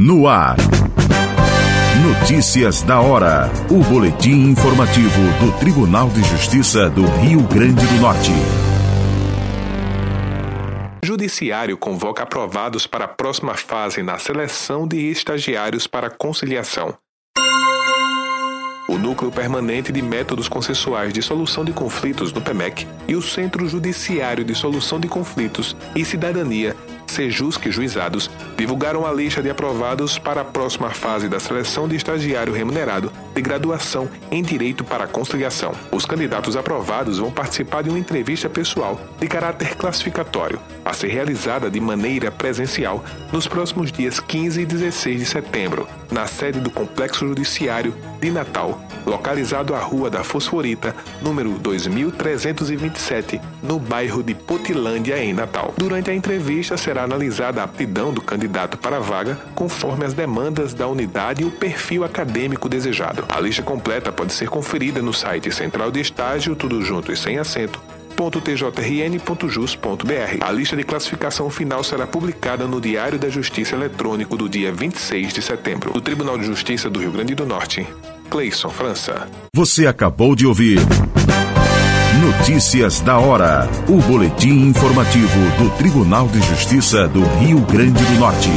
No ar. Notícias da hora. O boletim informativo do Tribunal de Justiça do Rio Grande do Norte. Judiciário convoca aprovados para a próxima fase na seleção de estagiários para conciliação. O Núcleo Permanente de Métodos Consensuais de Solução de Conflitos no PEMEC e o Centro Judiciário de Solução de Conflitos e Cidadania Sejusc Juizados divulgaram a lista de aprovados para a próxima fase da seleção de estagiário remunerado de graduação em Direito para a Conciliação. Os candidatos aprovados vão participar de uma entrevista pessoal de caráter classificatório, a ser realizada de maneira presencial nos próximos dias 15 e 16 de setembro, na sede do Complexo Judiciário de Natal, localizado à Rua da Fosforita, número 2327, no bairro de Potilândia, em Natal. Durante a entrevista será analisada a aptidão do candidato para a vaga, conforme as demandas da unidade e o perfil acadêmico desejado. A lista completa pode ser conferida no site Central de Estágio, tudo junto e sem acento, tjrn.jus.br. A lista de classificação final será publicada no Diário da Justiça Eletrônico do dia 26 de setembro. Do Tribunal de Justiça do Rio Grande do Norte, Cleison França. Você acabou de ouvir. Notícias da hora. O boletim informativo do Tribunal de Justiça do Rio Grande do Norte.